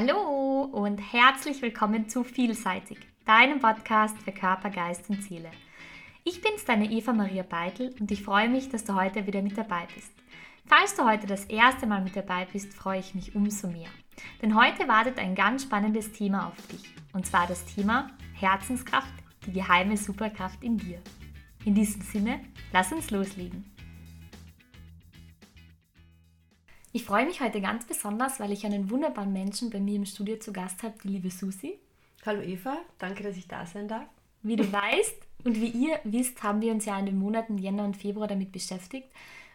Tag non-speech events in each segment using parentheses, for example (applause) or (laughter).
Hallo und herzlich willkommen zu Vielseitig, deinem Podcast für Körper, Geist und Seele. Ich bin's, deine Eva Maria Beitel und ich freue mich, dass du heute wieder mit dabei bist. Falls du heute das erste Mal mit dabei bist, freue ich mich umso mehr. Denn heute wartet ein ganz spannendes Thema auf dich. Und zwar das Thema Herzenskraft, die geheime Superkraft in dir. In diesem Sinne, lass uns loslegen. Ich freue mich heute ganz besonders, weil ich einen wunderbaren Menschen bei mir im Studio zu Gast habe, die liebe Susi. Hallo Eva, danke, dass ich da sein darf. Wie du weißt und wie ihr wisst, haben wir uns ja in den Monaten Jänner und Februar damit beschäftigt,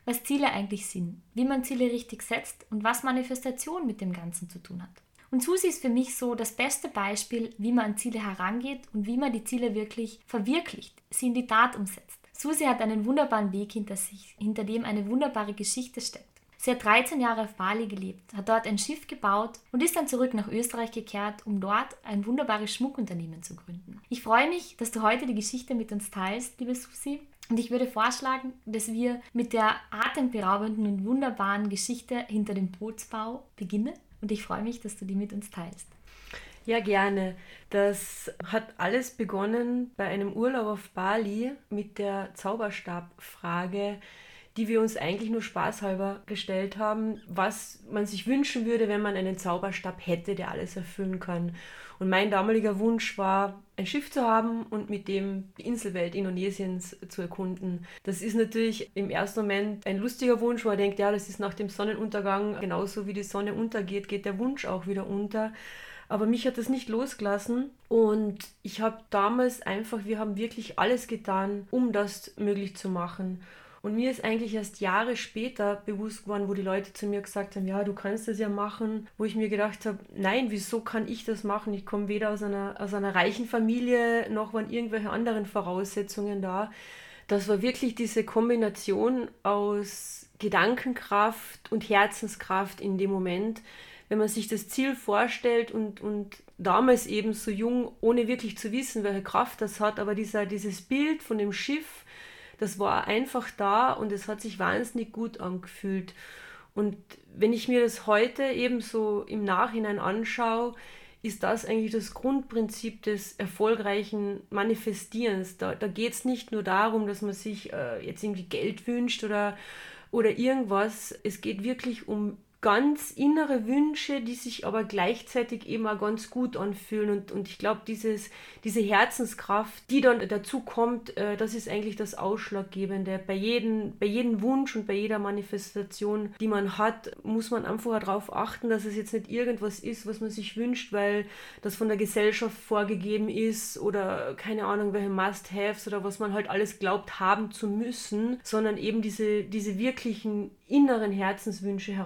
was Ziele eigentlich sind, wie man Ziele richtig setzt und was Manifestation mit dem Ganzen zu tun hat. Und Susi ist für mich so das beste Beispiel, wie man an Ziele herangeht und wie man die Ziele wirklich verwirklicht, sie in die Tat umsetzt. Susi hat einen wunderbaren Weg hinter sich, hinter dem eine wunderbare Geschichte steckt. Sie hat 13 Jahre auf Bali gelebt, hat dort ein Schiff gebaut und ist dann zurück nach Österreich gekehrt, um dort ein wunderbares Schmuckunternehmen zu gründen. Ich freue mich, dass du heute die Geschichte mit uns teilst, liebe Susi. Und ich würde vorschlagen, dass wir mit der atemberaubenden und wunderbaren Geschichte hinter dem Bootsbau beginnen. Und ich freue mich, dass du die mit uns teilst. Ja, gerne. Das hat alles begonnen bei einem Urlaub auf Bali mit der Zauberstabfrage die wir uns eigentlich nur spaßhalber gestellt haben, was man sich wünschen würde, wenn man einen Zauberstab hätte, der alles erfüllen kann. Und mein damaliger Wunsch war, ein Schiff zu haben und mit dem die Inselwelt Indonesiens zu erkunden. Das ist natürlich im ersten Moment ein lustiger Wunsch, wo man denkt, ja, das ist nach dem Sonnenuntergang, genauso wie die Sonne untergeht, geht der Wunsch auch wieder unter. Aber mich hat das nicht losgelassen und ich habe damals einfach, wir haben wirklich alles getan, um das möglich zu machen. Und mir ist eigentlich erst Jahre später bewusst geworden, wo die Leute zu mir gesagt haben, ja, du kannst das ja machen, wo ich mir gedacht habe, nein, wieso kann ich das machen? Ich komme weder aus einer, aus einer reichen Familie, noch waren irgendwelche anderen Voraussetzungen da. Das war wirklich diese Kombination aus Gedankenkraft und Herzenskraft in dem Moment, wenn man sich das Ziel vorstellt und, und damals eben so jung, ohne wirklich zu wissen, welche Kraft das hat, aber dieser, dieses Bild von dem Schiff, das war einfach da und es hat sich wahnsinnig gut angefühlt. Und wenn ich mir das heute eben so im Nachhinein anschaue, ist das eigentlich das Grundprinzip des erfolgreichen Manifestierens. Da, da geht es nicht nur darum, dass man sich äh, jetzt irgendwie Geld wünscht oder, oder irgendwas. Es geht wirklich um ganz innere Wünsche, die sich aber gleichzeitig eben auch ganz gut anfühlen. Und, und ich glaube, diese Herzenskraft, die dann dazu kommt, äh, das ist eigentlich das Ausschlaggebende. Bei jedem, bei jedem Wunsch und bei jeder Manifestation, die man hat, muss man einfach darauf achten, dass es jetzt nicht irgendwas ist, was man sich wünscht, weil das von der Gesellschaft vorgegeben ist oder keine Ahnung, welche Must-Haves oder was man halt alles glaubt haben zu müssen, sondern eben diese, diese wirklichen inneren Herzenswünsche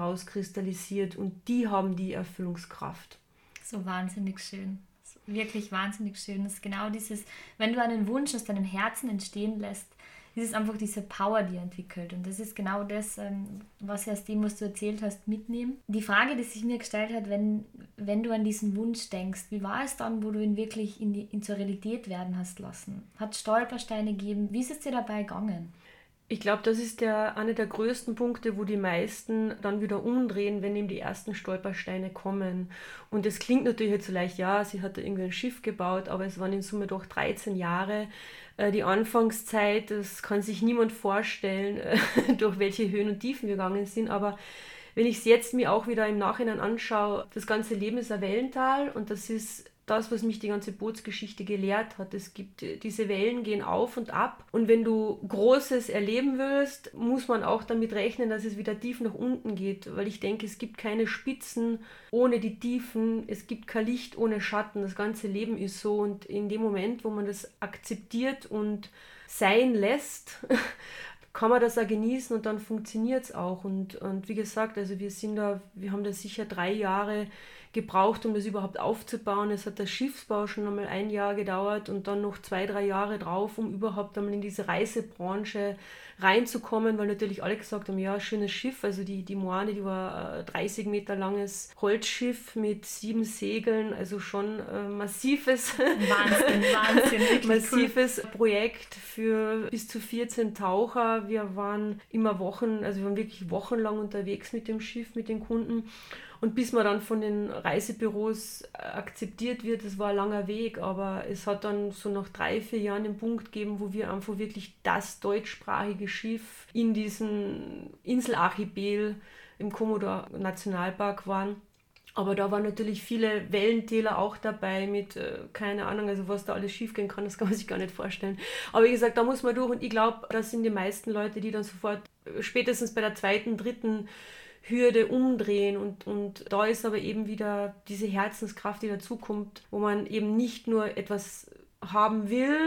herauskristallisiert und die haben die Erfüllungskraft. So wahnsinnig schön. Wirklich wahnsinnig schön. Das ist genau dieses, wenn du einen Wunsch aus deinem Herzen entstehen lässt, ist es einfach diese Power, die entwickelt. Und das ist genau das, ähm, was ich aus dem, was du erzählt hast, mitnehmen. Die Frage, die sich mir gestellt hat, wenn, wenn du an diesen Wunsch denkst, wie war es dann, wo du ihn wirklich in, die, in zur Realität werden hast lassen? Hat Stolpersteine gegeben? Wie ist es dir dabei gegangen? Ich glaube, das ist der, einer der größten Punkte, wo die meisten dann wieder umdrehen, wenn eben die ersten Stolpersteine kommen. Und es klingt natürlich jetzt so leicht, ja, sie hat da irgendwie ein Schiff gebaut, aber es waren in Summe doch 13 Jahre. Äh, die Anfangszeit, das kann sich niemand vorstellen, (laughs) durch welche Höhen und Tiefen wir gegangen sind. Aber wenn ich es jetzt mir auch wieder im Nachhinein anschaue, das ganze Leben ist ein Wellental und das ist das, was mich die ganze Bootsgeschichte gelehrt hat. Es gibt, diese Wellen gehen auf und ab. Und wenn du Großes erleben willst, muss man auch damit rechnen, dass es wieder tief nach unten geht. Weil ich denke, es gibt keine Spitzen ohne die Tiefen. Es gibt kein Licht ohne Schatten. Das ganze Leben ist so. Und in dem Moment, wo man das akzeptiert und sein lässt, (laughs) kann man das auch genießen und dann funktioniert es auch. Und, und wie gesagt, also wir sind da, wir haben da sicher drei Jahre gebraucht, um das überhaupt aufzubauen. Es hat der Schiffsbau schon einmal ein Jahr gedauert und dann noch zwei, drei Jahre drauf, um überhaupt einmal in diese Reisebranche reinzukommen, weil natürlich alle gesagt haben, ja, schönes Schiff. Also die, die Moane, die war ein 30 Meter langes Holzschiff mit sieben Segeln, also schon äh, massives, (laughs) Wahnsinn, Wahnsinn, massives cool. Projekt für bis zu 14 Taucher. Wir waren immer Wochen, also wir waren wirklich wochenlang unterwegs mit dem Schiff, mit den Kunden. Und bis man dann von den Reisebüros äh, akzeptiert wird, das war ein langer Weg, aber es hat dann so nach drei, vier Jahren den Punkt gegeben, wo wir einfach wirklich das deutschsprachige Schiff in diesem Inselarchipel im Komodo Nationalpark waren. Aber da waren natürlich viele Wellentäler auch dabei mit, äh, keine Ahnung, also was da alles schiefgehen kann, das kann man sich gar nicht vorstellen. Aber wie gesagt, da muss man durch und ich glaube, das sind die meisten Leute, die dann sofort äh, spätestens bei der zweiten, dritten Hürde umdrehen und, und da ist aber eben wieder diese Herzenskraft, die dazukommt, wo man eben nicht nur etwas haben will,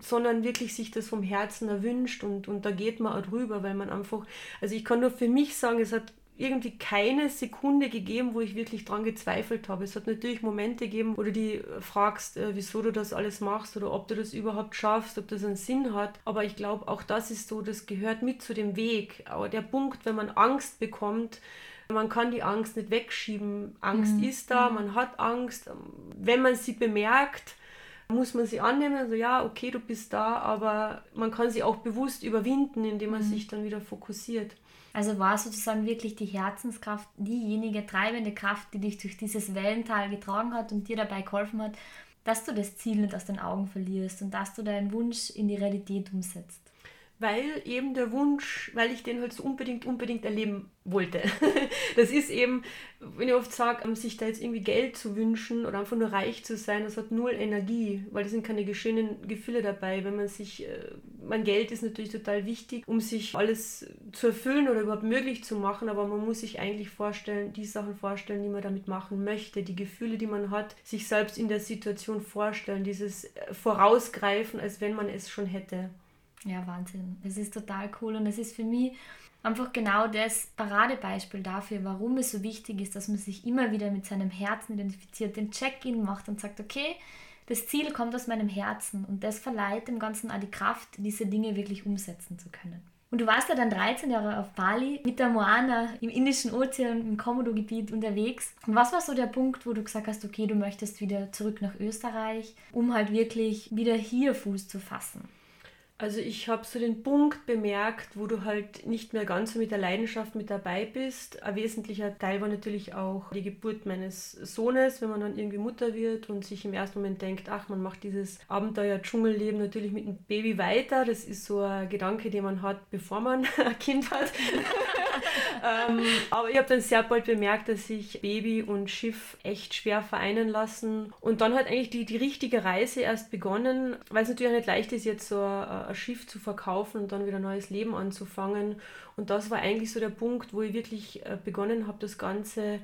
sondern wirklich sich das vom Herzen erwünscht und, und da geht man auch drüber, weil man einfach, also ich kann nur für mich sagen, es hat irgendwie keine Sekunde gegeben, wo ich wirklich dran gezweifelt habe. Es hat natürlich Momente gegeben, wo du die fragst, äh, wieso du das alles machst oder ob du das überhaupt schaffst, ob das einen Sinn hat. Aber ich glaube, auch das ist so, das gehört mit zu dem Weg. Aber der Punkt, wenn man Angst bekommt, man kann die Angst nicht wegschieben. Angst mhm. ist da, man hat Angst. Wenn man sie bemerkt, muss man sie annehmen, also ja, okay, du bist da, aber man kann sie auch bewusst überwinden, indem man mhm. sich dann wieder fokussiert. Also war sozusagen wirklich die Herzenskraft diejenige treibende Kraft, die dich durch dieses Wellental getragen hat und dir dabei geholfen hat, dass du das Ziel nicht aus den Augen verlierst und dass du deinen Wunsch in die Realität umsetzt weil eben der Wunsch, weil ich den halt so unbedingt, unbedingt erleben wollte. (laughs) Das ist eben, wenn ich oft sage, sich da jetzt irgendwie Geld zu wünschen oder einfach nur reich zu sein, das hat null Energie, weil da sind keine schönen Gefühle dabei. Wenn man sich, äh, mein Geld ist natürlich total wichtig, um sich alles zu erfüllen oder überhaupt möglich zu machen, aber man muss sich eigentlich vorstellen, die Sachen vorstellen, die man damit machen möchte, die Gefühle, die man hat, sich selbst in der Situation vorstellen, dieses äh, Vorausgreifen, als wenn man es schon hätte. Ja, Wahnsinn. Es ist total cool und es ist für mich einfach genau das Paradebeispiel dafür, warum es so wichtig ist, dass man sich immer wieder mit seinem Herzen identifiziert, den Check-in macht und sagt, okay, das Ziel kommt aus meinem Herzen und das verleiht dem Ganzen auch die Kraft, diese Dinge wirklich umsetzen zu können. Und du warst ja dann 13 Jahre auf Bali mit der Moana im Indischen Ozean, im Komodo-Gebiet unterwegs. Und was war so der Punkt, wo du gesagt hast, okay, du möchtest wieder zurück nach Österreich, um halt wirklich wieder hier Fuß zu fassen? Also ich habe so den Punkt bemerkt, wo du halt nicht mehr ganz so mit der Leidenschaft mit dabei bist. Ein wesentlicher Teil war natürlich auch die Geburt meines Sohnes, wenn man dann irgendwie Mutter wird und sich im ersten Moment denkt, ach, man macht dieses Abenteuer-Dschungelleben natürlich mit dem Baby weiter. Das ist so ein Gedanke, den man hat, bevor man (laughs) ein Kind hat. Ähm, aber ich habe dann sehr bald bemerkt, dass sich Baby und Schiff echt schwer vereinen lassen. Und dann hat eigentlich die, die richtige Reise erst begonnen, weil es natürlich auch nicht leicht ist, jetzt so ein, ein Schiff zu verkaufen und dann wieder ein neues Leben anzufangen. Und das war eigentlich so der Punkt, wo ich wirklich äh, begonnen habe, das Ganze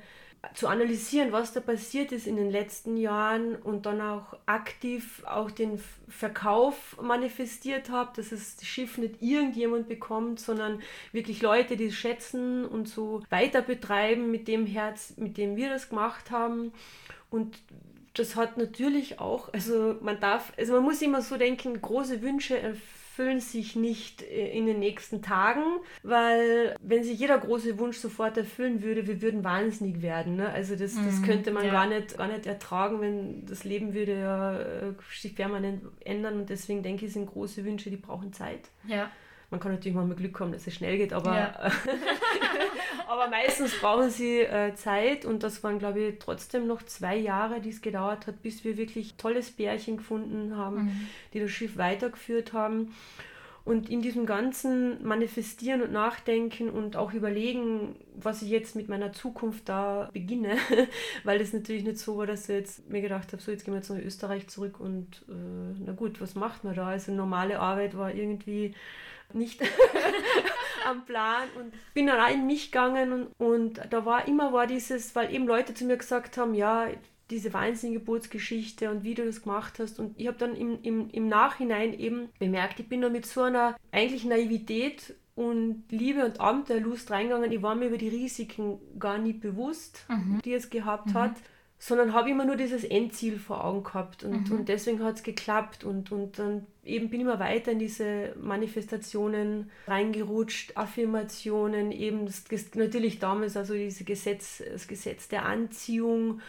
zu analysieren, was da passiert ist in den letzten Jahren und dann auch aktiv auch den Verkauf manifestiert habe, dass es das Schiff nicht irgendjemand bekommt, sondern wirklich Leute, die es schätzen und so weiter betreiben mit dem Herz, mit dem wir das gemacht haben. Und das hat natürlich auch, also man darf, also man muss immer so denken, große Wünsche erfüllen erfüllen sich nicht äh, in den nächsten Tagen, weil wenn sich jeder große Wunsch sofort erfüllen würde, wir würden wahnsinnig werden. Ne? Also das, das mhm, könnte man ja. gar, nicht, gar nicht ertragen, wenn das Leben würde ja äh, sich permanent ändern und deswegen denke ich, sind große Wünsche, die brauchen Zeit. Ja. Man kann natürlich mal mit Glück haben, dass es schnell geht, aber, ja. (laughs) aber meistens brauchen sie äh, Zeit und das waren, glaube ich, trotzdem noch zwei Jahre, die es gedauert hat, bis wir wirklich tolles Bärchen gefunden haben, mhm. die das Schiff weitergeführt haben. Und in diesem ganzen Manifestieren und Nachdenken und auch überlegen, was ich jetzt mit meiner Zukunft da beginne, (laughs) weil es natürlich nicht so war, dass ich jetzt mir gedacht habe, so jetzt gehen wir jetzt nach Österreich zurück und äh, na gut, was macht man da? Also normale Arbeit war irgendwie nicht (laughs) am Plan und bin dann auch in mich gegangen und, und da war immer war dieses, weil eben Leute zu mir gesagt haben, ja, diese wahnsinnige Geburtsgeschichte und wie du das gemacht hast. Und ich habe dann im, im, im Nachhinein eben bemerkt, ich bin da mit so einer eigentlich Naivität und Liebe und Abenteuerlust reingegangen. Ich war mir über die Risiken gar nicht bewusst, mhm. die es gehabt mhm. hat sondern habe immer nur dieses Endziel vor Augen gehabt und, mhm. und deswegen hat es geklappt und, und dann eben bin ich immer weiter in diese Manifestationen reingerutscht, Affirmationen, eben das, natürlich damals also diese Gesetz, das Gesetz der Anziehung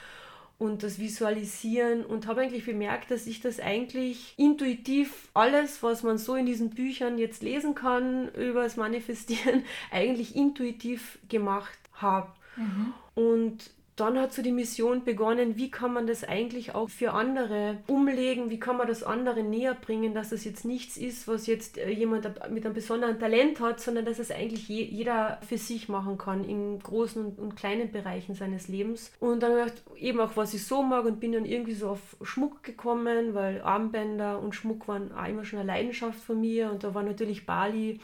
und das Visualisieren und habe eigentlich bemerkt, dass ich das eigentlich intuitiv alles, was man so in diesen Büchern jetzt lesen kann über das Manifestieren, (laughs) eigentlich intuitiv gemacht habe. Mhm. Und dann hat so die Mission begonnen, wie kann man das eigentlich auch für andere umlegen, wie kann man das anderen näher bringen, dass das jetzt nichts ist, was jetzt äh, jemand mit einem besonderen Talent hat, sondern dass es eigentlich je, jeder für sich machen kann in großen und, und kleinen Bereichen seines Lebens. Und dann habe ich eben auch, was ich so mag und bin dann irgendwie so auf Schmuck gekommen, weil Armbänder und Schmuck waren auch immer schon eine Leidenschaft von mir und da war natürlich Bali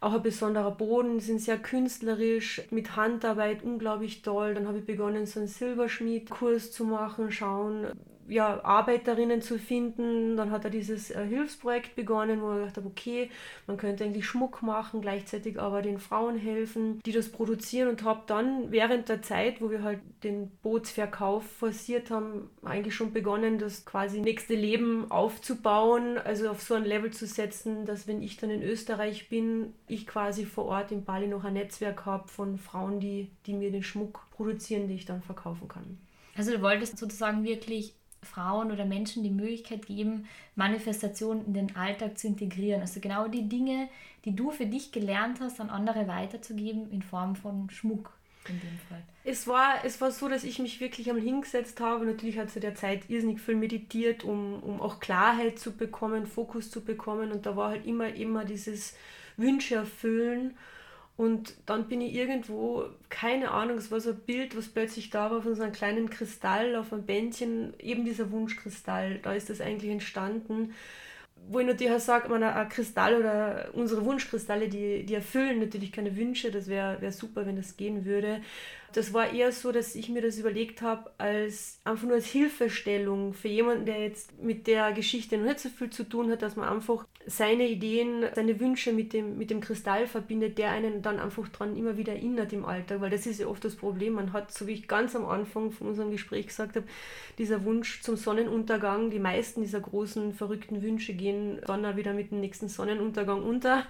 auch ein besonderer Boden, sind sehr künstlerisch, mit Handarbeit unglaublich toll. Dann habe ich begonnen, so einen Silberschmiedkurs zu machen, schauen, ja, Arbeiterinnen zu finden. Dann hat er dieses äh, Hilfsprojekt begonnen, wo er gedacht habe, okay, man könnte eigentlich Schmuck machen, gleichzeitig aber den Frauen helfen, die das produzieren und habe dann während der Zeit, wo wir halt den Bootsverkauf forciert haben, eigentlich schon begonnen, das quasi nächste Leben aufzubauen, also auf so ein Level zu setzen, dass wenn ich dann in Österreich bin, ich quasi vor Ort in Bali noch ein Netzwerk habe von Frauen, die, die mir den Schmuck produzieren, den ich dann verkaufen kann. Also du wolltest sozusagen wirklich Frauen oder Menschen die Möglichkeit geben, Manifestation in den Alltag zu integrieren. Also genau die Dinge, die du für dich gelernt hast, an andere weiterzugeben in Form von Schmuck in dem Fall. Es war, es war so, dass ich mich wirklich einmal hingesetzt habe. Natürlich hat zu der Zeit irrsinnig viel meditiert, um, um auch Klarheit zu bekommen, Fokus zu bekommen. Und da war halt immer, immer dieses Wünsche erfüllen. Und dann bin ich irgendwo, keine Ahnung, es war so ein Bild, was plötzlich da war von so einem kleinen Kristall auf einem Bändchen, eben dieser Wunschkristall, da ist das eigentlich entstanden. Wo ich natürlich auch sage, ein Kristall oder unsere Wunschkristalle, die, die erfüllen natürlich keine Wünsche, das wäre wär super, wenn das gehen würde das war eher so, dass ich mir das überlegt habe, als einfach nur als Hilfestellung für jemanden, der jetzt mit der Geschichte noch nicht so viel zu tun hat, dass man einfach seine Ideen, seine Wünsche mit dem, mit dem Kristall verbindet, der einen dann einfach dran immer wieder erinnert im Alltag, weil das ist ja oft das Problem. Man hat, so wie ich ganz am Anfang von unserem Gespräch gesagt habe, dieser Wunsch zum Sonnenuntergang, die meisten dieser großen, verrückten Wünsche gehen dann wieder mit dem nächsten Sonnenuntergang unter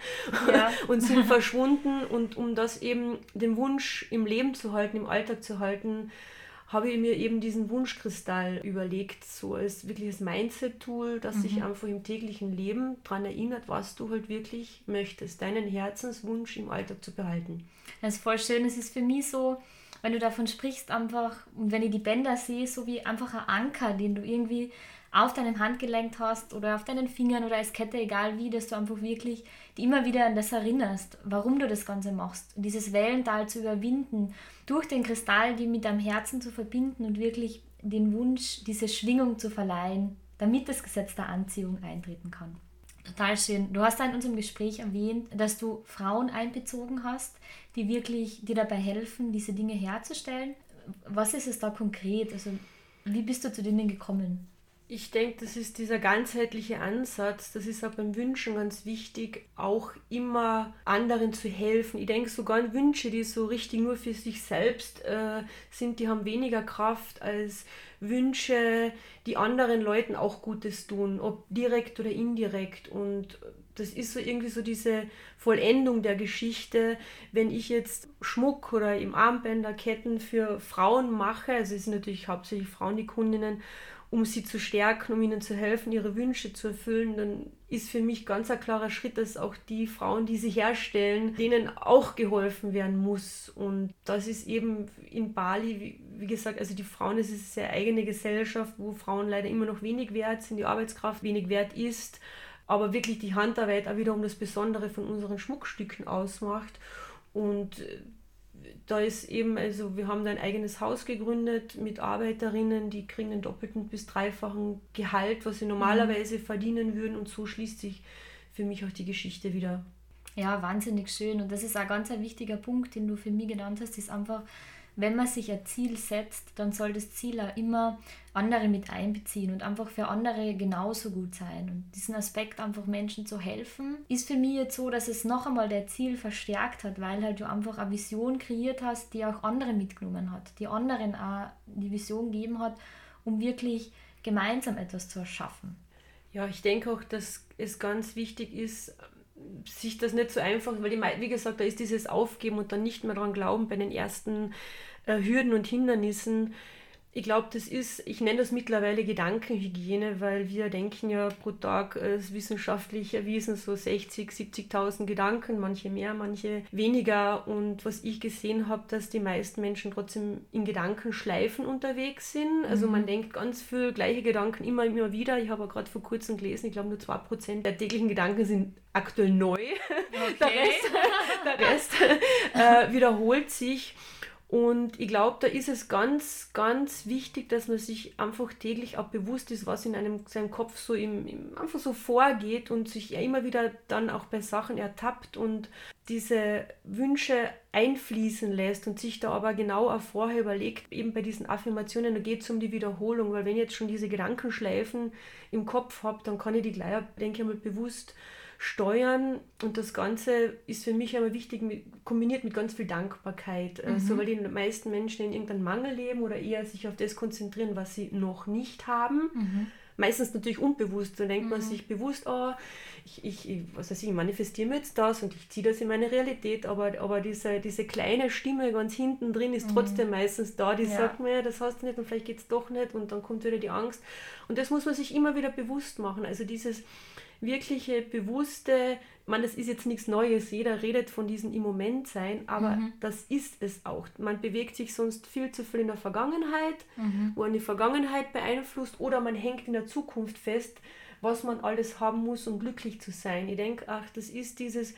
ja. (laughs) und sind verschwunden. Und um das eben, den Wunsch im Leben zu halten, im Alltag zu halten, habe ich mir eben diesen Wunschkristall überlegt, so als wirkliches Mindset-Tool, das mhm. sich einfach im täglichen Leben daran erinnert, was du halt wirklich möchtest, deinen Herzenswunsch im Alltag zu behalten. Das ist voll schön. Es ist für mich so, wenn du davon sprichst, einfach, und wenn ich die Bänder sehe, so wie einfach ein Anker, den du irgendwie auf deinem Handgelenk hast oder auf deinen Fingern oder als Kette, egal wie, dass du einfach wirklich die immer wieder an das erinnerst, warum du das Ganze machst. Und dieses Wellental zu überwinden, durch den Kristall die mit deinem Herzen zu verbinden und wirklich den Wunsch, diese Schwingung zu verleihen, damit das Gesetz der Anziehung eintreten kann. Total schön. Du hast da in unserem Gespräch erwähnt, dass du Frauen einbezogen hast, die wirklich dir dabei helfen, diese Dinge herzustellen. Was ist es da konkret? Also, wie bist du zu denen gekommen? Ich denke, das ist dieser ganzheitliche Ansatz. Das ist auch beim Wünschen ganz wichtig, auch immer anderen zu helfen. Ich denke, sogar Wünsche, die so richtig nur für sich selbst äh, sind, die haben weniger Kraft als Wünsche, die anderen Leuten auch Gutes tun, ob direkt oder indirekt. Und das ist so irgendwie so diese Vollendung der Geschichte. Wenn ich jetzt Schmuck oder im Armbänder Ketten für Frauen mache, also es sind natürlich hauptsächlich Frauen die Kundinnen, um sie zu stärken, um ihnen zu helfen, ihre Wünsche zu erfüllen, dann ist für mich ganz ein klarer Schritt, dass auch die Frauen, die sie herstellen, denen auch geholfen werden muss. Und das ist eben in Bali, wie, gesagt, also die Frauen, es ist eine sehr eigene Gesellschaft, wo Frauen leider immer noch wenig wert sind, die Arbeitskraft wenig wert ist, aber wirklich die Handarbeit auch wiederum das Besondere von unseren Schmuckstücken ausmacht. Und da ist eben, also wir haben da ein eigenes Haus gegründet mit Arbeiterinnen, die kriegen einen doppelten bis dreifachen Gehalt, was sie normalerweise mhm. verdienen würden und so schließt sich für mich auch die Geschichte wieder. Ja, wahnsinnig schön und das ist ein ganz ein wichtiger Punkt, den du für mich genannt hast, ist einfach, wenn man sich ein Ziel setzt, dann soll das Ziel auch immer andere mit einbeziehen und einfach für andere genauso gut sein. Und diesen Aspekt, einfach Menschen zu helfen, ist für mich jetzt so, dass es noch einmal der Ziel verstärkt hat, weil halt du einfach eine Vision kreiert hast, die auch andere mitgenommen hat, die anderen auch die Vision gegeben hat, um wirklich gemeinsam etwas zu erschaffen. Ja, ich denke auch, dass es ganz wichtig ist, sich das nicht so einfach, weil ich, wie gesagt, da ist dieses Aufgeben und dann nicht mehr daran glauben bei den ersten äh, Hürden und Hindernissen. Ich glaube, das ist, ich nenne das mittlerweile Gedankenhygiene, weil wir denken ja pro Tag, äh, ist wissenschaftlich erwiesen, so 60, 70.000 Gedanken, manche mehr, manche weniger. Und was ich gesehen habe, dass die meisten Menschen trotzdem in Gedankenschleifen unterwegs sind. Also mhm. man denkt ganz viel gleiche Gedanken immer, immer wieder. Ich habe gerade vor kurzem gelesen, ich glaube nur 2% der täglichen Gedanken sind aktuell neu. (laughs) Okay. der Rest, der (laughs) Rest äh, wiederholt sich. Und ich glaube, da ist es ganz, ganz wichtig, dass man sich einfach täglich auch bewusst ist, was in einem seinem Kopf so im, im, einfach so vorgeht und sich ja immer wieder dann auch bei Sachen ertappt und diese Wünsche einfließen lässt und sich da aber genau auch vorher überlegt, eben bei diesen Affirmationen, da geht es um die Wiederholung, weil wenn ich jetzt schon diese Gedankenschleifen im Kopf habe, dann kann ich die gleich, denke ich mal, bewusst steuern. Und das Ganze ist für mich aber wichtig, mit, kombiniert mit ganz viel Dankbarkeit. Äh, mhm. So, weil die meisten Menschen in irgendeinem Mangel leben oder eher sich auf das konzentrieren, was sie noch nicht haben. Mhm. Meistens natürlich unbewusst. Da denkt mhm. man sich bewusst, oh, ich, ich, was weiß ich, manifestiere mir jetzt das und ich ziehe das in meine Realität, aber, aber diese, diese kleine Stimme ganz hinten drin ist mhm. trotzdem meistens da, die ja. sagt mir, das hast du nicht und vielleicht geht es doch nicht und dann kommt wieder die Angst. Und das muss man sich immer wieder bewusst machen. Also dieses wirkliche, bewusste, man, das ist jetzt nichts Neues, jeder redet von diesem im Moment sein, aber mhm. das ist es auch. Man bewegt sich sonst viel zu viel in der Vergangenheit, mhm. wo man die Vergangenheit beeinflusst oder man hängt in der Zukunft fest, was man alles haben muss, um glücklich zu sein. Ich denke, ach, das ist dieses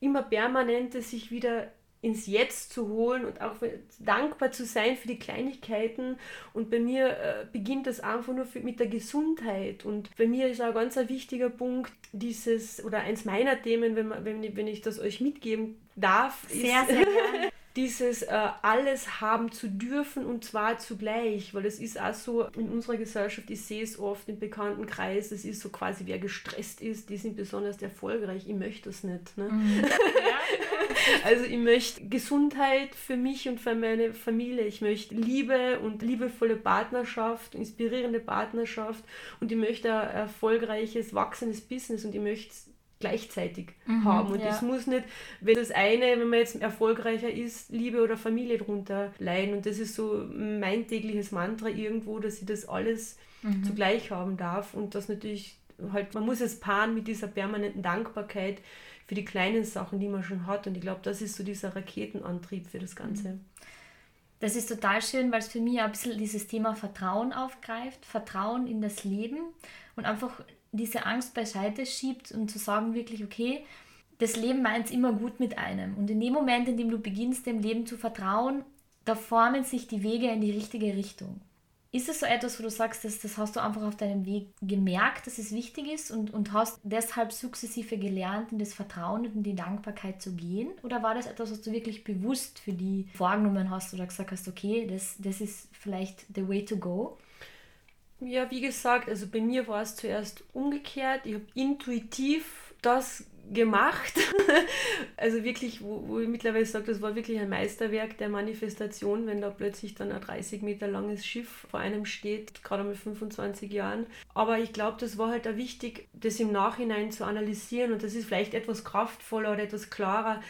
immer permanente sich wieder ins Jetzt zu holen und auch dankbar zu sein für die Kleinigkeiten. Und bei mir äh, beginnt das einfach nur für, mit der Gesundheit. Und bei mir ist auch ganz ein wichtiger Punkt, dieses, oder eins meiner Themen, wenn, man, wenn, wenn ich das euch mitgeben darf, sehr, ist, sehr gerne (laughs) dieses äh, alles haben zu dürfen und zwar zugleich, weil es ist auch so in unserer Gesellschaft, ich sehe es oft im bekannten Kreis, es ist so quasi, wer gestresst ist, die sind besonders erfolgreich. Ich möchte das nicht. Ne? Mhm. (laughs) (laughs) also ich möchte Gesundheit für mich und für meine Familie. Ich möchte Liebe und liebevolle Partnerschaft, inspirierende Partnerschaft und ich möchte ein erfolgreiches, wachsendes Business und ich möchte gleichzeitig mhm, haben. Und ja. das muss nicht, wenn das eine, wenn man jetzt erfolgreicher ist, Liebe oder Familie darunter leiden. Und das ist so mein tägliches Mantra irgendwo, dass ich das alles mhm. zugleich haben darf. Und das natürlich halt, man muss es paaren mit dieser permanenten Dankbarkeit für die kleinen Sachen, die man schon hat. Und ich glaube, das ist so dieser Raketenantrieb für das Ganze. Mhm. Das ist total schön, weil es für mich ein bisschen dieses Thema Vertrauen aufgreift, Vertrauen in das Leben und einfach diese Angst beiseite schiebt und zu sagen wirklich, okay, das Leben meint es immer gut mit einem. Und in dem Moment, in dem du beginnst, dem Leben zu vertrauen, da formen sich die Wege in die richtige Richtung. Ist es so etwas, wo du sagst, dass, das hast du einfach auf deinem Weg gemerkt, dass es wichtig ist und, und hast deshalb sukzessive gelernt, in das Vertrauen und in die Dankbarkeit zu gehen? Oder war das etwas, was du wirklich bewusst für die vorgenommen hast oder gesagt hast, okay, das, das ist vielleicht the way to go? Ja, wie gesagt, also bei mir war es zuerst umgekehrt. Ich habe intuitiv das gemacht. (laughs) also wirklich, wo, wo ich mittlerweile sage, das war wirklich ein Meisterwerk der Manifestation, wenn da plötzlich dann ein 30 Meter langes Schiff vor einem steht, gerade mit 25 Jahren. Aber ich glaube, das war halt auch wichtig, das im Nachhinein zu analysieren und das ist vielleicht etwas kraftvoller oder etwas klarer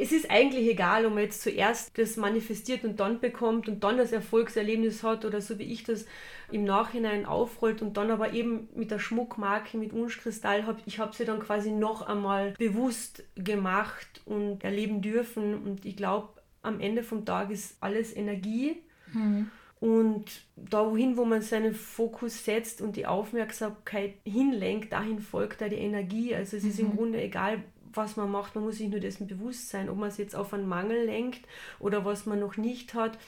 es ist eigentlich egal, ob man jetzt zuerst das manifestiert und dann bekommt und dann das Erfolgserlebnis hat oder so wie ich das im Nachhinein aufrollt und dann aber eben mit der Schmuckmarke, mit Unschkristall, hab, ich habe sie dann quasi noch einmal bewusst gemacht und erleben dürfen und ich glaube, am Ende vom Tag ist alles Energie. Mhm. Und da wohin, wo man seinen Fokus setzt und die Aufmerksamkeit hinlenkt, dahin folgt da die Energie. Also es ist im mhm. Grunde egal, was man macht, man muss sich nur dessen bewusst sein, ob man es jetzt auf einen Mangel lenkt oder was man noch nicht hat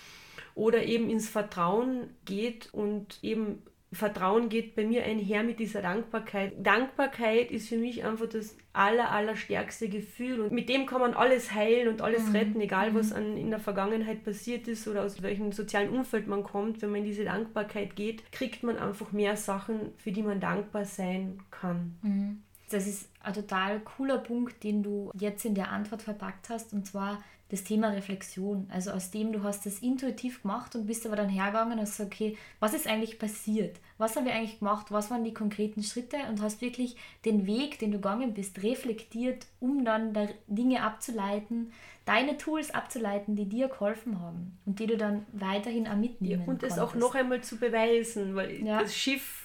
oder eben ins Vertrauen geht und eben Vertrauen geht bei mir einher mit dieser Dankbarkeit. Dankbarkeit ist für mich einfach das aller, aller stärkste Gefühl und mit dem kann man alles heilen und alles mhm. retten, egal was mhm. an, in der Vergangenheit passiert ist oder aus welchem sozialen Umfeld man kommt. Wenn man in diese Dankbarkeit geht, kriegt man einfach mehr Sachen, für die man dankbar sein kann. Mhm. Das ist ein total cooler Punkt, den du jetzt in der Antwort verpackt hast, und zwar das Thema Reflexion. Also aus dem, du hast das intuitiv gemacht und bist aber dann hergegangen und hast gesagt, okay, was ist eigentlich passiert? Was haben wir eigentlich gemacht? Was waren die konkreten Schritte? Und hast wirklich den Weg, den du gegangen bist, reflektiert, um dann da Dinge abzuleiten, deine Tools abzuleiten, die dir geholfen haben und die du dann weiterhin auch mitnehmen ja, Und es auch noch einmal zu beweisen, weil ja. das Schiff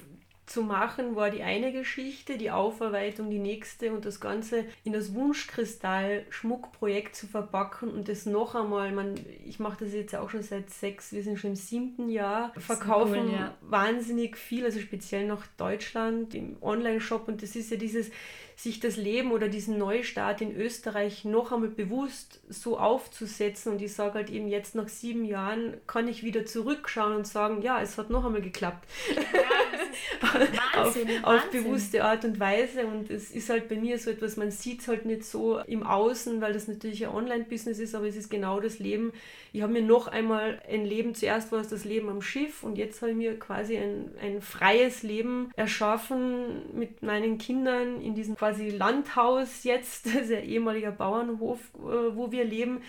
zu machen war die eine Geschichte, die Aufarbeitung die nächste und das Ganze in das Wunschkristall Schmuckprojekt zu verpacken und das noch einmal, man, ich mache das jetzt auch schon seit sechs, wir sind schon im siebten Jahr, verkaufen cool, ja. wahnsinnig viel, also speziell nach Deutschland im Online-Shop und das ist ja dieses sich das Leben oder diesen Neustart in Österreich noch einmal bewusst so aufzusetzen. Und ich sage halt eben jetzt nach sieben Jahren kann ich wieder zurückschauen und sagen, ja, es hat noch einmal geklappt. Ja, Wahnsinn, auf, auf bewusste Art und Weise. Und es ist halt bei mir so etwas, man sieht es halt nicht so im Außen, weil das natürlich ein Online-Business ist, aber es ist genau das Leben. Ich habe mir noch einmal ein Leben, zuerst war es das Leben am Schiff und jetzt habe ich mir quasi ein, ein freies Leben erschaffen mit meinen Kindern in diesem quasi quasi Landhaus jetzt, (laughs) das ist ja ehemaliger Bauernhof, äh, wo wir leben.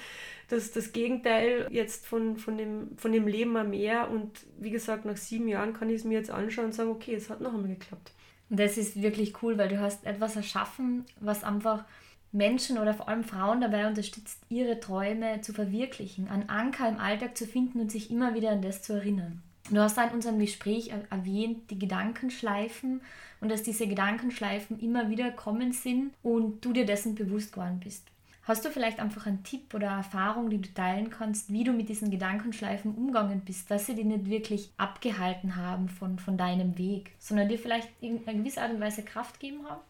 Das das Gegenteil jetzt von, von, dem, von dem Leben am Meer. Und wie gesagt, nach sieben Jahren kann ich es mir jetzt anschauen und sagen, okay, es hat noch einmal geklappt. Und das ist wirklich cool, weil du hast etwas erschaffen, was einfach Menschen oder vor allem Frauen dabei unterstützt, ihre Träume zu verwirklichen, einen Anker im Alltag zu finden und sich immer wieder an das zu erinnern. Du hast da in unserem Gespräch erwähnt, die Gedankenschleifen und dass diese Gedankenschleifen immer wieder kommen sind und du dir dessen bewusst geworden bist. Hast du vielleicht einfach einen Tipp oder Erfahrung, die du teilen kannst, wie du mit diesen Gedankenschleifen umgegangen bist, dass sie dich nicht wirklich abgehalten haben von, von deinem Weg, sondern dir vielleicht in einer gewissen Art und Weise Kraft gegeben haben?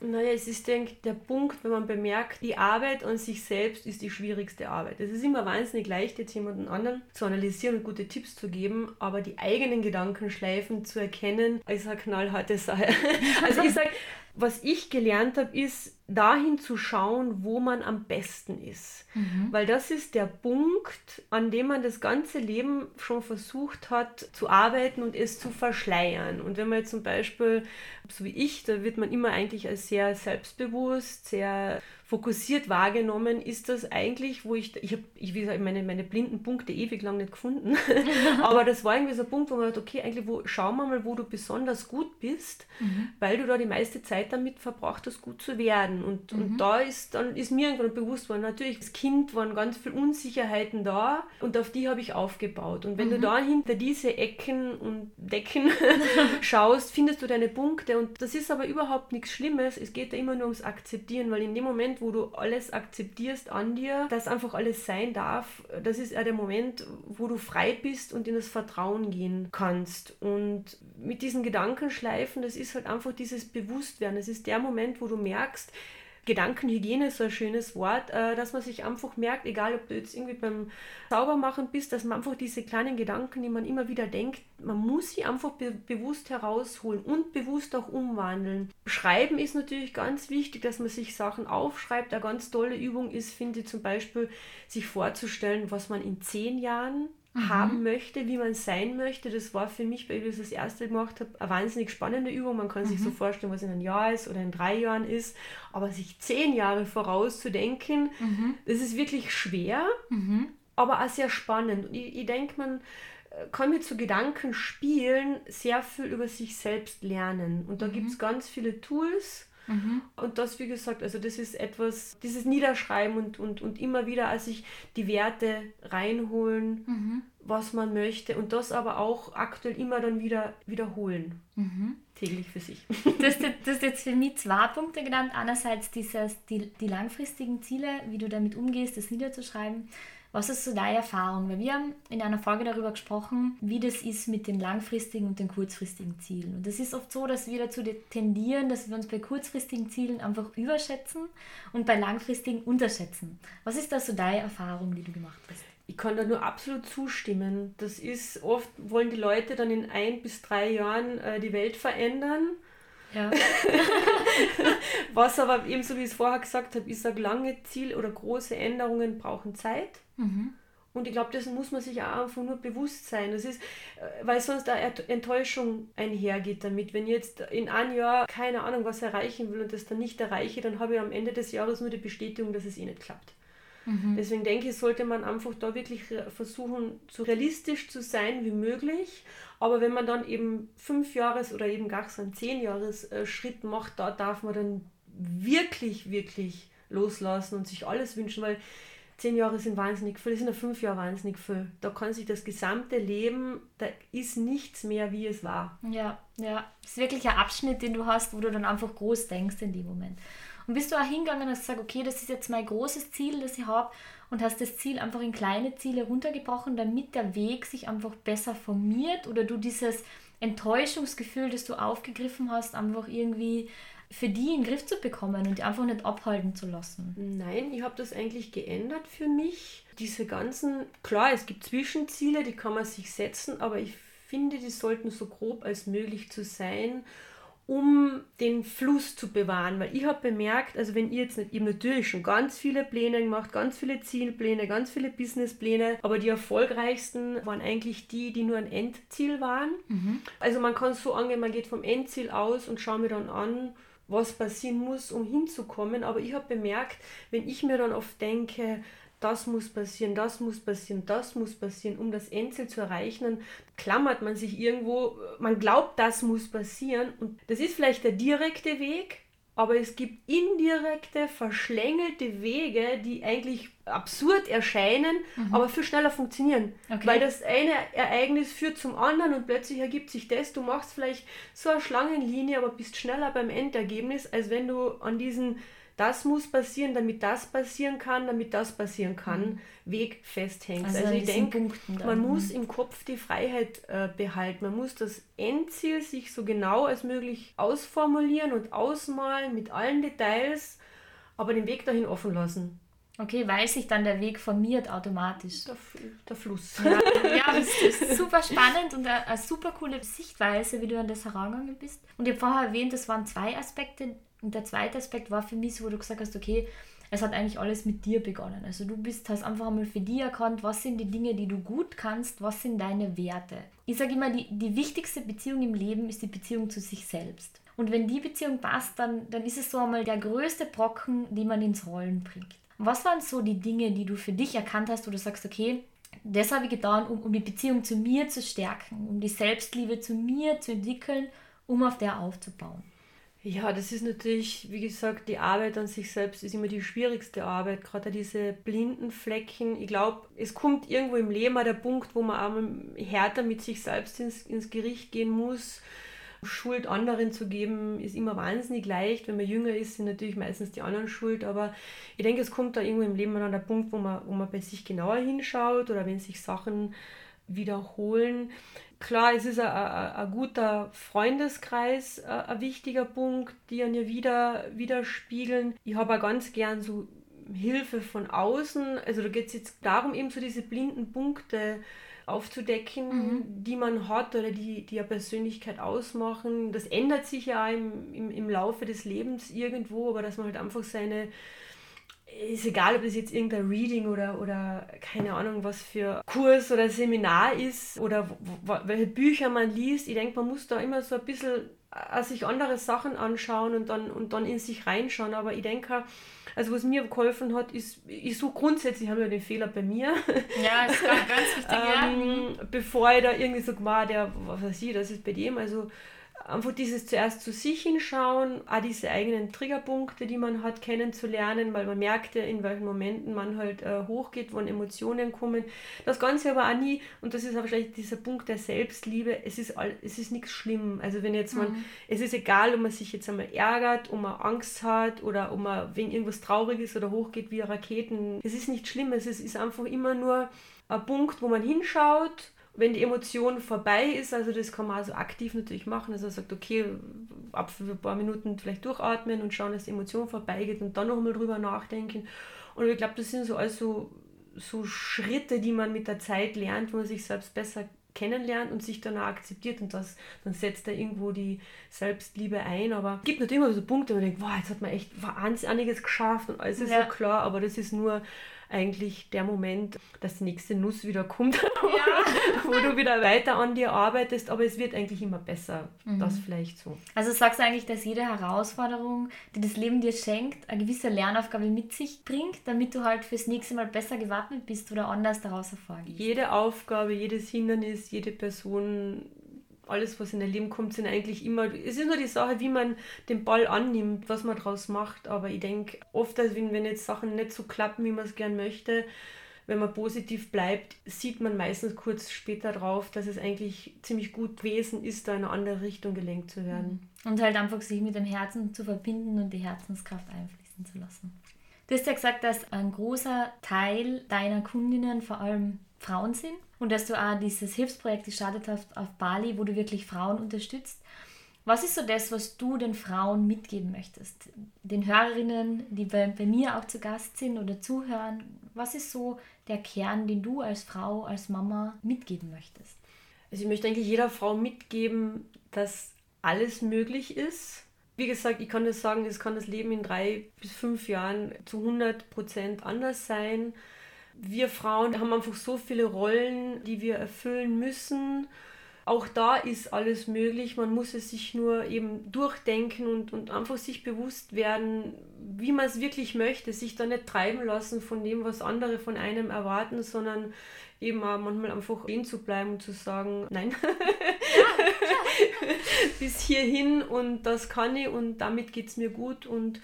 Naja, es ist, denke ich, der Punkt, wenn man bemerkt, die Arbeit an sich selbst ist die schwierigste Arbeit. Es ist immer wahnsinnig leicht, jetzt jemanden anderen zu analysieren und gute Tipps zu geben, aber die eigenen Gedankenschleifen zu erkennen, ist eine knallharte Sache. (laughs) Also ich sage, was ich gelernt habe, ist dahin zu schauen, wo man am besten ist. Mhm. Weil das ist der Punkt, an dem man das ganze Leben schon versucht hat zu arbeiten und es zu verschleiern. Und wenn man jetzt zum Beispiel, so wie ich, da wird man immer eigentlich als sehr selbstbewusst, sehr fokussiert wahrgenommen, ist das eigentlich, wo ich, ich habe, ich, wie gesagt, meine, meine blinden Punkte ewig lang nicht gefunden, (laughs) aber das war irgendwie so ein Punkt, wo man sagt, okay, eigentlich, wo, schauen wir mal, wo du besonders gut bist, mhm. weil du da die meiste Zeit damit verbracht hast, gut zu werden. Und, mhm. und da ist, dann ist mir irgendwann bewusst worden, natürlich, als Kind waren ganz viele Unsicherheiten da und auf die habe ich aufgebaut. Und wenn mhm. du da hinter diese Ecken und Decken (laughs) schaust, findest du deine Punkte und das ist aber überhaupt nichts Schlimmes, es geht da immer nur ums Akzeptieren, weil in dem Moment, wo du alles akzeptierst an dir, dass einfach alles sein darf, das ist ja der Moment, wo du frei bist und in das Vertrauen gehen kannst. Und mit diesen Gedankenschleifen, das ist halt einfach dieses Bewusstwerden. Das ist der Moment, wo du merkst, Gedankenhygiene ist so ein schönes Wort, äh, dass man sich einfach merkt, egal ob du jetzt irgendwie beim Saubermachen bist, dass man einfach diese kleinen Gedanken, die man immer wieder denkt, man muss sie einfach be bewusst herausholen und bewusst auch umwandeln. Schreiben ist natürlich ganz wichtig, dass man sich Sachen aufschreibt. Eine ganz tolle Übung ist, finde ich zum Beispiel, sich vorzustellen, was man in zehn Jahren mhm. haben möchte, wie man sein möchte. Das war für mich, weil ich das das erste gemacht habe, eine wahnsinnig spannende Übung. Man kann mhm. sich so mhm. vorstellen, was in einem Jahr ist oder in drei Jahren ist. Aber sich zehn Jahre vorauszudenken, mhm. das ist wirklich schwer, mhm. aber auch sehr spannend. Und ich, ich denke, man äh, kann mit so Gedanken spielen, sehr viel über sich selbst lernen. Und da mhm. gibt es ganz viele Tools. Mhm. Und das, wie gesagt, also das ist etwas, dieses Niederschreiben und, und, und immer wieder, als ich die Werte reinholen, mhm. was man möchte und das aber auch aktuell immer dann wieder wiederholen. Mhm. Täglich für sich. Du hast, du hast jetzt für mich zwei Punkte genannt. Einerseits dieses, die, die langfristigen Ziele, wie du damit umgehst, das niederzuschreiben. Was ist so deine Erfahrung? Weil wir haben in einer Folge darüber gesprochen, wie das ist mit den langfristigen und den kurzfristigen Zielen. Und es ist oft so, dass wir dazu tendieren, dass wir uns bei kurzfristigen Zielen einfach überschätzen und bei langfristigen unterschätzen. Was ist da so deine Erfahrung, die du gemacht hast? Ich kann da nur absolut zustimmen. Das ist oft, wollen die Leute dann in ein bis drei Jahren äh, die Welt verändern. Ja. (laughs) Was aber eben so wie ich es vorher gesagt habe, ich sage, lange Ziel oder große Änderungen brauchen Zeit. Mhm. Und ich glaube, dessen muss man sich auch einfach nur bewusst sein. Das ist, äh, weil sonst eine Enttäuschung einhergeht damit. Wenn ich jetzt in einem Jahr keine Ahnung was erreichen will und das dann nicht erreiche, dann habe ich am Ende des Jahres nur die Bestätigung, dass es eh nicht klappt. Mhm. Deswegen denke ich, sollte man einfach da wirklich versuchen, so realistisch zu sein wie möglich. Aber wenn man dann eben fünf Jahres oder eben gar so einen zehn Jahres äh, Schritt macht, da darf man dann wirklich, wirklich loslassen und sich alles wünschen, weil zehn Jahre sind wahnsinnig viel, das sind fünf Jahre wahnsinnig viel. Da kann sich das gesamte Leben, da ist nichts mehr, wie es war. Ja, ja. Das ist wirklich ein Abschnitt, den du hast, wo du dann einfach groß denkst in dem Moment. Und bist du auch hingegangen und hast gesagt, okay, das ist jetzt mein großes Ziel, das ich habe, und hast das Ziel einfach in kleine Ziele runtergebrochen, damit der Weg sich einfach besser formiert oder du dieses Enttäuschungsgefühl, das du aufgegriffen hast, einfach irgendwie für die in den Griff zu bekommen und die einfach nicht abhalten zu lassen? Nein, ich habe das eigentlich geändert für mich. Diese ganzen, klar, es gibt Zwischenziele, die kann man sich setzen, aber ich finde, die sollten so grob als möglich zu sein um den Fluss zu bewahren. Weil ich habe bemerkt, also wenn ihr jetzt nicht, ich habe natürlich schon ganz viele Pläne gemacht, ganz viele Zielpläne, ganz viele Businesspläne, aber die erfolgreichsten waren eigentlich die, die nur ein Endziel waren. Mhm. Also man kann es so angehen, man geht vom Endziel aus und schaut mir dann an, was passieren muss, um hinzukommen. Aber ich habe bemerkt, wenn ich mir dann oft denke, das muss passieren, das muss passieren, das muss passieren, um das Endziel zu erreichen, dann klammert man sich irgendwo, man glaubt, das muss passieren und das ist vielleicht der direkte Weg, aber es gibt indirekte, verschlängelte Wege, die eigentlich absurd erscheinen, mhm. aber viel schneller funktionieren. Okay. Weil das eine Ereignis führt zum anderen und plötzlich ergibt sich das. Du machst vielleicht so eine Schlangenlinie, aber bist schneller beim Endergebnis, als wenn du an diesen das muss passieren, damit das passieren kann, damit das passieren kann, mhm. Weg festhängt. Also, also ich denke, man muss im Kopf die Freiheit äh, behalten. Man muss das Endziel sich so genau als möglich ausformulieren und ausmalen mit allen Details, aber den Weg dahin offen lassen. Okay, weil sich dann der Weg formiert automatisch. Der, der Fluss. Ja, ja, das ist super spannend und eine, eine, super coole Sichtweise, wie du an das herangegangen bist. Und ich habe vorher erwähnt, das waren zwei Aspekte, und der zweite Aspekt war für mich wo du gesagt hast, okay, es hat eigentlich alles mit dir begonnen. Also du bist, hast einfach einmal für dich erkannt, was sind die Dinge, die du gut kannst, was sind deine Werte. Ich sage immer, die, die wichtigste Beziehung im Leben ist die Beziehung zu sich selbst. Und wenn die Beziehung passt, dann, dann ist es so einmal der größte Brocken, den man ins Rollen bringt. was waren so die Dinge, die du für dich erkannt hast, wo du sagst, okay, das habe ich getan, um, um die Beziehung zu mir zu stärken, um die Selbstliebe zu mir zu entwickeln, um auf der aufzubauen? Ja, das ist natürlich, wie gesagt, die Arbeit an sich selbst ist immer die schwierigste Arbeit, gerade diese blinden Flecken. Ich glaube, es kommt irgendwo im Leben auch der Punkt, wo man auch härter mit sich selbst ins, ins Gericht gehen muss. Schuld anderen zu geben, ist immer wahnsinnig leicht. Wenn man jünger ist, sind natürlich meistens die anderen schuld. Aber ich denke, es kommt da irgendwo im Leben an der Punkt, wo man, wo man bei sich genauer hinschaut oder wenn sich Sachen wiederholen. Klar, es ist ein, guter Freundeskreis ein, ein, wichtiger Punkt, die an ihr wieder widerspiegeln. Ich habe auch ganz gern so Hilfe von außen. Also da geht es jetzt darum, eben so diese blinden Punkte aufzudecken, mhm. die man hat oder die, die eine Persönlichkeit ausmachen. Das ändert sich ja im, im, im Laufe des Lebens irgendwo, aber dass man halt einfach seine ist egal, ob das jetzt irgendein Reading oder, oder keine Ahnung, was für Kurs oder Seminar ist oder welche Bücher man liest. Ich denke, man muss da immer so ein bisschen äh, sich andere Sachen anschauen und dann, und dann in sich reinschauen. Aber ich denke, also was mir geholfen hat, ist, ich suche grundsätzlich, habe ja den Fehler bei mir. Ja, das ist ganz wichtig, (laughs) ähm, ja. Bevor ich da irgendwie so, der, was weiß ich, das ist bei dem, also einfach dieses zuerst zu sich hinschauen, auch diese eigenen Triggerpunkte, die man hat, kennenzulernen, weil man merkt ja, in welchen Momenten man halt äh, hochgeht, wann Emotionen kommen. Das Ganze aber auch nie, und das ist aber vielleicht dieser Punkt der Selbstliebe, es ist, all, es ist nichts schlimm. Also wenn jetzt man, mhm. es ist egal, ob man sich jetzt einmal ärgert, ob man Angst hat oder ob man wegen irgendwas Trauriges oder hochgeht wie Raketen. Es ist nicht schlimm, es ist, ist einfach immer nur ein Punkt, wo man hinschaut wenn die Emotion vorbei ist, also das kann man also aktiv natürlich machen, also man sagt, okay, ab für ein paar Minuten vielleicht durchatmen und schauen, dass die Emotion vorbeigeht und dann nochmal drüber nachdenken. Und ich glaube, das sind so also so Schritte, die man mit der Zeit lernt, wo man sich selbst besser kennenlernt und sich dann auch akzeptiert und das, dann setzt da irgendwo die Selbstliebe ein. Aber es gibt natürlich immer so Punkte, wo man denkt, wow, jetzt hat man echt wahnsinniges geschafft und alles ist ja. so klar, aber das ist nur eigentlich der Moment, dass die nächste Nuss wieder kommt, (laughs) ja. wo du wieder weiter an dir arbeitest, aber es wird eigentlich immer besser. Mhm. Das vielleicht so. Also sagst du eigentlich, dass jede Herausforderung, die das Leben dir schenkt, eine gewisse Lernaufgabe mit sich bringt, damit du halt fürs nächste Mal besser gewappnet bist oder anders daraus hervorgehst? Jede Aufgabe, jedes Hindernis, jede Person alles, was in dein Leben kommt, sind eigentlich immer, es ist nur die Sache, wie man den Ball annimmt, was man daraus macht. Aber ich denke, oft, als wenn, wenn jetzt Sachen nicht so klappen, wie man es gern möchte, wenn man positiv bleibt, sieht man meistens kurz später drauf, dass es eigentlich ziemlich gut gewesen ist, da in eine andere Richtung gelenkt zu werden. Mhm. Und halt einfach sich mit dem Herzen zu verbinden und die Herzenskraft einfließen zu lassen. Du hast ja gesagt, dass ein großer Teil deiner Kundinnen vor allem Frauen sind und dass du auch dieses Hilfsprojekt gestartet hast auf Bali, wo du wirklich Frauen unterstützt. Was ist so das, was du den Frauen mitgeben möchtest? Den Hörerinnen, die bei, bei mir auch zu Gast sind oder zuhören, was ist so der Kern, den du als Frau, als Mama mitgeben möchtest? Also ich möchte eigentlich jeder Frau mitgeben, dass alles möglich ist. Wie gesagt, ich kann das sagen, es kann das Leben in drei bis fünf Jahren zu 100 Prozent anders sein. Wir Frauen haben einfach so viele Rollen, die wir erfüllen müssen. Auch da ist alles möglich. Man muss es sich nur eben durchdenken und, und einfach sich bewusst werden, wie man es wirklich möchte. Sich da nicht treiben lassen von dem, was andere von einem erwarten, sondern eben auch manchmal einfach stehen zu bleiben und zu sagen, nein, (laughs) bis hierhin und das kann ich und damit geht es mir gut und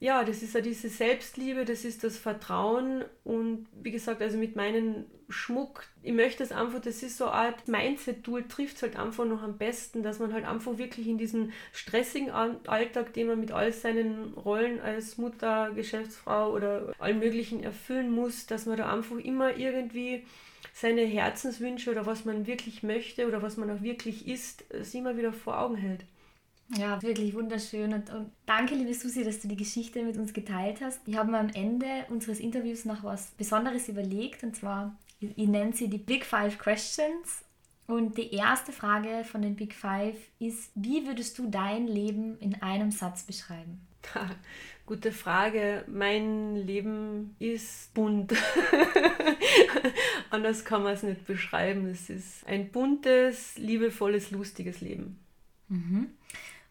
ja, das ist ja diese Selbstliebe, das ist das Vertrauen und wie gesagt, also mit meinem Schmuck, ich möchte es einfach, das ist so eine Art Mindset-Tool, trifft es halt einfach noch am besten, dass man halt einfach wirklich in diesen stressigen Alltag, den man mit all seinen Rollen als Mutter, Geschäftsfrau oder allen möglichen erfüllen muss, dass man da einfach immer irgendwie seine Herzenswünsche oder was man wirklich möchte oder was man auch wirklich ist, sich immer wieder vor Augen hält. Ja, wirklich wunderschön. Und, und, danke, liebe Susi, dass du die Geschichte mit uns geteilt hast. Ich habe mir am Ende unseres Interviews noch was Besonderes überlegt. Und zwar, ich, ich nenne sie die Big Five Questions. Und die erste Frage von den Big Five ist, wie würdest du dein Leben in einem Satz beschreiben? (laughs) Gute Frage. Mein Leben ist bunt. (laughs) Anders kann man es nicht beschreiben. Es ist ein buntes, liebevolles, lustiges Leben. Mhm.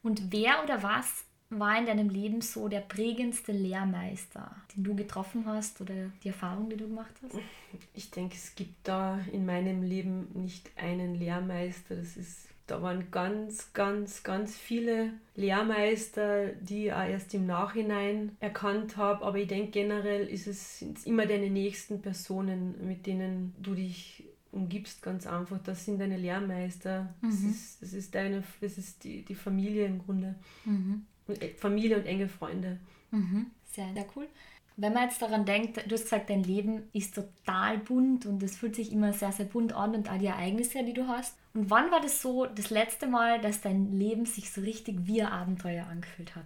Und wer oder was war in deinem Leben so der prägendste Lehrmeister, den du getroffen hast oder die Erfahrung, die du gemacht hast? Ich denke, es gibt da in meinem Leben nicht einen Lehrmeister. Das ist, da waren ganz, ganz, ganz viele Lehrmeister, die ich auch erst im Nachhinein erkannt habe. Aber ich denke, generell ist es immer deine nächsten Personen, mit denen du dich umgibst, ganz einfach. Das sind deine Lehrmeister. Mhm. Das, ist, das ist deine, das ist die, die Familie im Grunde. Mhm. Äh, Familie und enge Freunde. Mhm. Sehr, sehr cool. Wenn man jetzt daran denkt, du hast gesagt, dein Leben ist total bunt und es fühlt sich immer sehr, sehr bunt an und all die Ereignisse, die du hast. Und wann war das so das letzte Mal, dass dein Leben sich so richtig wie ein Abenteuer angefühlt hat?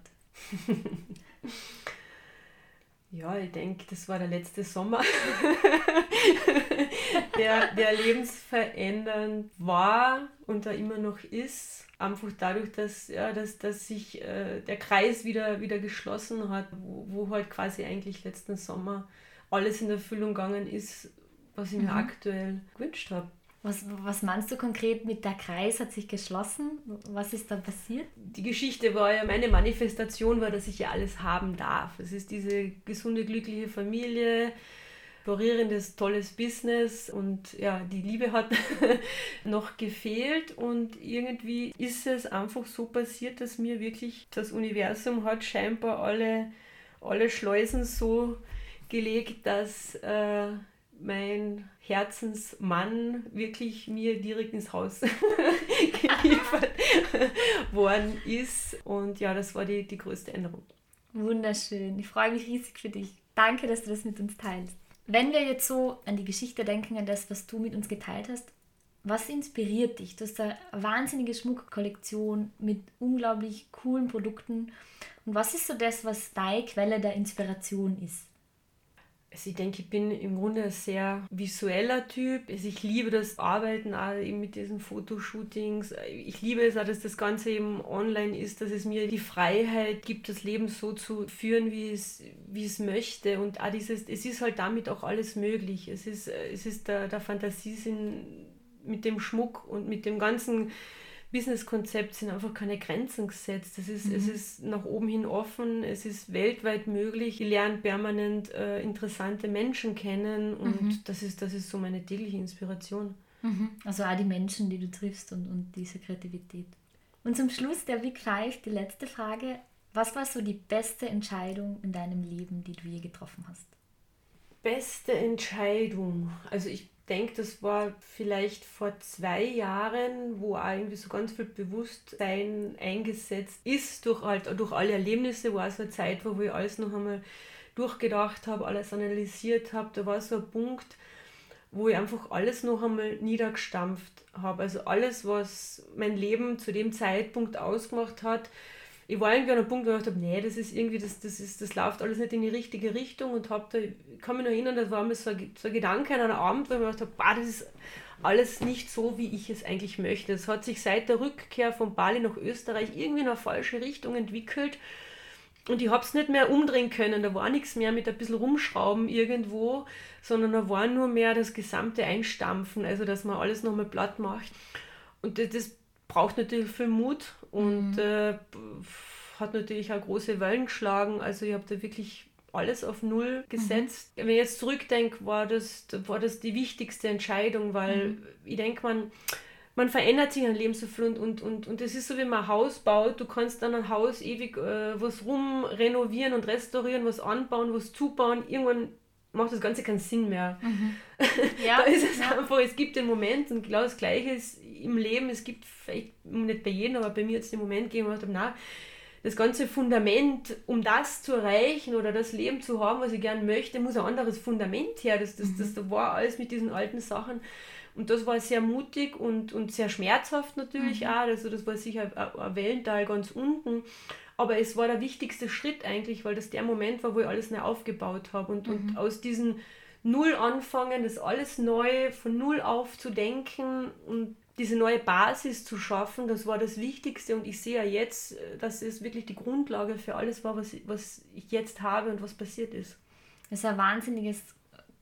(laughs) Ja, ich denke, das war der letzte Sommer, (laughs) der, der lebensverändernd war und da immer noch ist. Einfach dadurch, dass, ja, dass, dass sich äh, der Kreis wieder, wieder geschlossen hat, wo, wo halt quasi eigentlich letzten Sommer alles in Erfüllung gegangen ist, was ich mir mhm. aktuell gewünscht habe. Was, was meinst du konkret mit der Kreis hat sich geschlossen? Was ist da passiert? Die Geschichte war ja, meine Manifestation war, dass ich ja alles haben darf. Es ist diese gesunde, glückliche Familie, florierendes, tolles Business und ja, die Liebe hat (laughs) noch gefehlt und irgendwie ist es einfach so passiert, dass mir wirklich das Universum hat scheinbar alle, alle Schleusen so gelegt, dass äh, mein Herzensmann wirklich mir direkt ins Haus (laughs) geliefert (laughs) worden ist. Und ja, das war die, die größte Änderung. Wunderschön. Ich freue mich riesig für dich. Danke, dass du das mit uns teilst. Wenn wir jetzt so an die Geschichte denken, an das, was du mit uns geteilt hast, was inspiriert dich? Du hast eine wahnsinnige Schmuckkollektion mit unglaublich coolen Produkten. Und was ist so das, was deine Quelle der Inspiration ist? Also ich denke, ich bin im Grunde ein sehr visueller Typ. Also ich liebe das Arbeiten auch eben mit diesen Fotoshootings. Ich liebe es auch, dass das Ganze eben online ist, dass es mir die Freiheit gibt, das Leben so zu führen, wie es, wie es möchte. Und auch dieses, es ist halt damit auch alles möglich. Es ist, es ist der, der Fantasiesinn mit dem Schmuck und mit dem ganzen Businesskonzept sind einfach keine Grenzen gesetzt. Es ist, mhm. es ist nach oben hin offen, es ist weltweit möglich. Ich lerne permanent äh, interessante Menschen kennen und mhm. das, ist, das ist so meine tägliche Inspiration. Mhm. Also auch die Menschen, die du triffst und, und diese Kreativität. Und zum Schluss der Big Five, die letzte Frage. Was war so die beste Entscheidung in deinem Leben, die du je getroffen hast? Beste Entscheidung. Also ich denke, das war vielleicht vor zwei Jahren, wo auch irgendwie so ganz viel Bewusstsein eingesetzt ist durch, halt, durch alle Erlebnisse, auch so eine Zeit war, wo ich alles noch einmal durchgedacht habe, alles analysiert habe. Da war so ein Punkt, wo ich einfach alles noch einmal niedergestampft habe. Also alles, was mein Leben zu dem Zeitpunkt ausgemacht hat, ich war irgendwie an einem Punkt, wo ich dachte, nee, das ist irgendwie, das, das, ist, das läuft alles nicht in die richtige Richtung und hab da, ich kann mich noch erinnern, das war mir so ein, so ein Gedanke an einem Abend, wo ich mir gedacht habe, das ist alles nicht so, wie ich es eigentlich möchte. Es hat sich seit der Rückkehr von Bali nach Österreich irgendwie in eine falsche Richtung entwickelt und ich habe es nicht mehr umdrehen können. Da war nichts mehr mit ein bisschen rumschrauben irgendwo, sondern da war nur mehr das gesamte Einstampfen, also dass man alles nochmal platt macht. Und das, das braucht natürlich viel Mut und mhm. äh, hat natürlich auch große Wellen geschlagen. Also ich habe da wirklich alles auf Null gesetzt. Mhm. Wenn ich jetzt zurückdenke, war das, war das die wichtigste Entscheidung, weil mhm. ich denke, man, man verändert sich ein Leben so viel und, und, und, und es ist so, wie man ein Haus baut. Du kannst dann ein Haus ewig äh, was rum renovieren und restaurieren, was anbauen, was zubauen. Irgendwann macht das Ganze keinen Sinn mehr. Mhm. (laughs) Ja, da ist es ja. einfach, es gibt den Moment und genau das Gleiche ist im Leben, es gibt vielleicht nicht bei jedem, aber bei mir jetzt den Moment gegeben, wo ich dachte, na, das ganze Fundament, um das zu erreichen oder das Leben zu haben, was ich gerne möchte, muss ein anderes Fundament her. Das, das, mhm. das, war alles mit diesen alten Sachen. Und das war sehr mutig und, und sehr schmerzhaft natürlich mhm. auch. Also das war sicher ein, ein Wellental ganz unten. Aber es war der wichtigste Schritt eigentlich, weil das der Moment war, wo ich alles neu aufgebaut habe. Und, mhm. und aus diesen Null anfangen, das alles neu von Null auf zu denken und diese neue Basis zu schaffen, das war das Wichtigste. Und ich sehe ja jetzt, dass es wirklich die Grundlage für alles war, was, was ich jetzt habe und was passiert ist. Das ist ein wahnsinniges,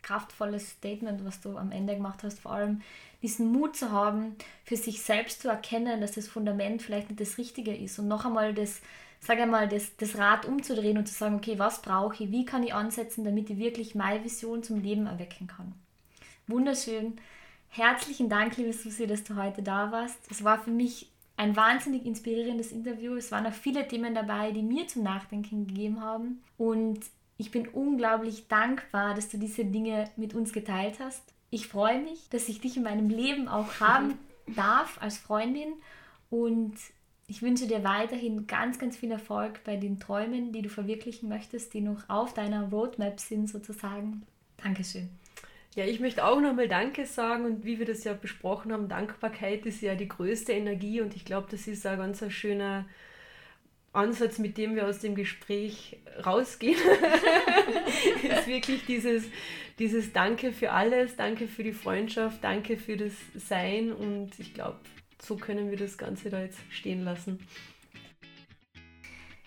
kraftvolles Statement, was du am Ende gemacht hast. Vor allem diesen Mut zu haben, für sich selbst zu erkennen, dass das Fundament vielleicht nicht das Richtige ist und noch einmal das sage einmal, das, das Rad umzudrehen und zu sagen, okay, was brauche ich, wie kann ich ansetzen, damit ich wirklich meine Vision zum Leben erwecken kann. Wunderschön. Herzlichen Dank, liebe Susi, dass du heute da warst. Es war für mich ein wahnsinnig inspirierendes Interview. Es waren auch viele Themen dabei, die mir zum Nachdenken gegeben haben. Und ich bin unglaublich dankbar, dass du diese Dinge mit uns geteilt hast. Ich freue mich, dass ich dich in meinem Leben auch haben (laughs) darf als Freundin und ich wünsche dir weiterhin ganz, ganz viel Erfolg bei den Träumen, die du verwirklichen möchtest, die noch auf deiner Roadmap sind sozusagen. Dankeschön. Ja, ich möchte auch nochmal Danke sagen und wie wir das ja besprochen haben, Dankbarkeit ist ja die größte Energie und ich glaube, das ist ein ganz schöner Ansatz, mit dem wir aus dem Gespräch rausgehen. (laughs) ist wirklich dieses, dieses Danke für alles, Danke für die Freundschaft, Danke für das Sein und ich glaube, so können wir das Ganze da jetzt stehen lassen.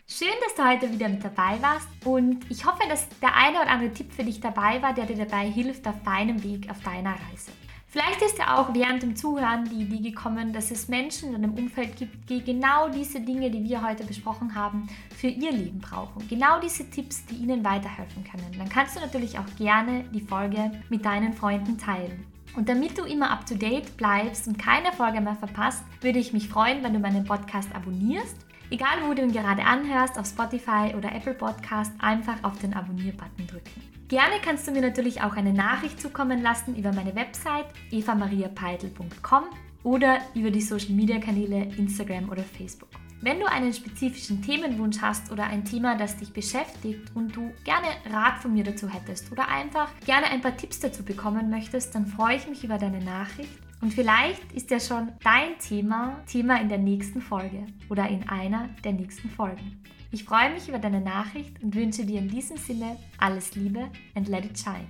Schön, dass du heute wieder mit dabei warst und ich hoffe, dass der eine oder andere Tipp für dich dabei war, der dir dabei hilft auf deinem Weg, auf deiner Reise. Vielleicht ist dir auch während dem Zuhören die Idee gekommen, dass es Menschen in deinem Umfeld gibt, die genau diese Dinge, die wir heute besprochen haben, für ihr Leben brauchen. Genau diese Tipps, die ihnen weiterhelfen können. Dann kannst du natürlich auch gerne die Folge mit deinen Freunden teilen. Und damit du immer up to date bleibst und keine Folge mehr verpasst, würde ich mich freuen, wenn du meinen Podcast abonnierst. Egal wo du ihn gerade anhörst, auf Spotify oder Apple Podcast, einfach auf den Abonnier-Button drücken. Gerne kannst du mir natürlich auch eine Nachricht zukommen lassen über meine Website evamariapeitl.com oder über die Social Media Kanäle Instagram oder Facebook. Wenn du einen spezifischen Themenwunsch hast oder ein Thema, das dich beschäftigt und du gerne Rat von mir dazu hättest oder einfach gerne ein paar Tipps dazu bekommen möchtest, dann freue ich mich über deine Nachricht Und vielleicht ist ja schon dein Thema Thema in der nächsten Folge oder in einer der nächsten Folgen. Ich freue mich über deine Nachricht und wünsche dir in diesem Sinne alles Liebe and let it shine.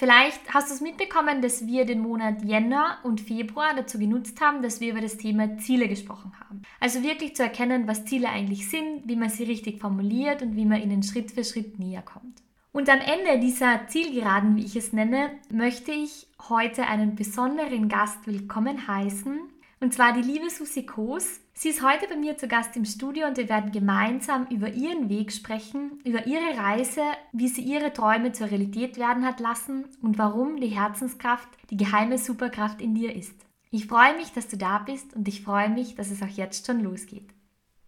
Vielleicht hast du es mitbekommen, dass wir den Monat Jänner und Februar dazu genutzt haben, dass wir über das Thema Ziele gesprochen haben. Also wirklich zu erkennen, was Ziele eigentlich sind, wie man sie richtig formuliert und wie man ihnen Schritt für Schritt näher kommt. Und am Ende dieser Zielgeraden, wie ich es nenne, möchte ich heute einen besonderen Gast willkommen heißen, und zwar die liebe Susi Koos. Sie ist heute bei mir zu Gast im Studio und wir werden gemeinsam über ihren Weg sprechen, über ihre Reise, wie sie ihre Träume zur Realität werden hat lassen und warum die Herzenskraft die geheime Superkraft in dir ist. Ich freue mich, dass du da bist und ich freue mich, dass es auch jetzt schon losgeht.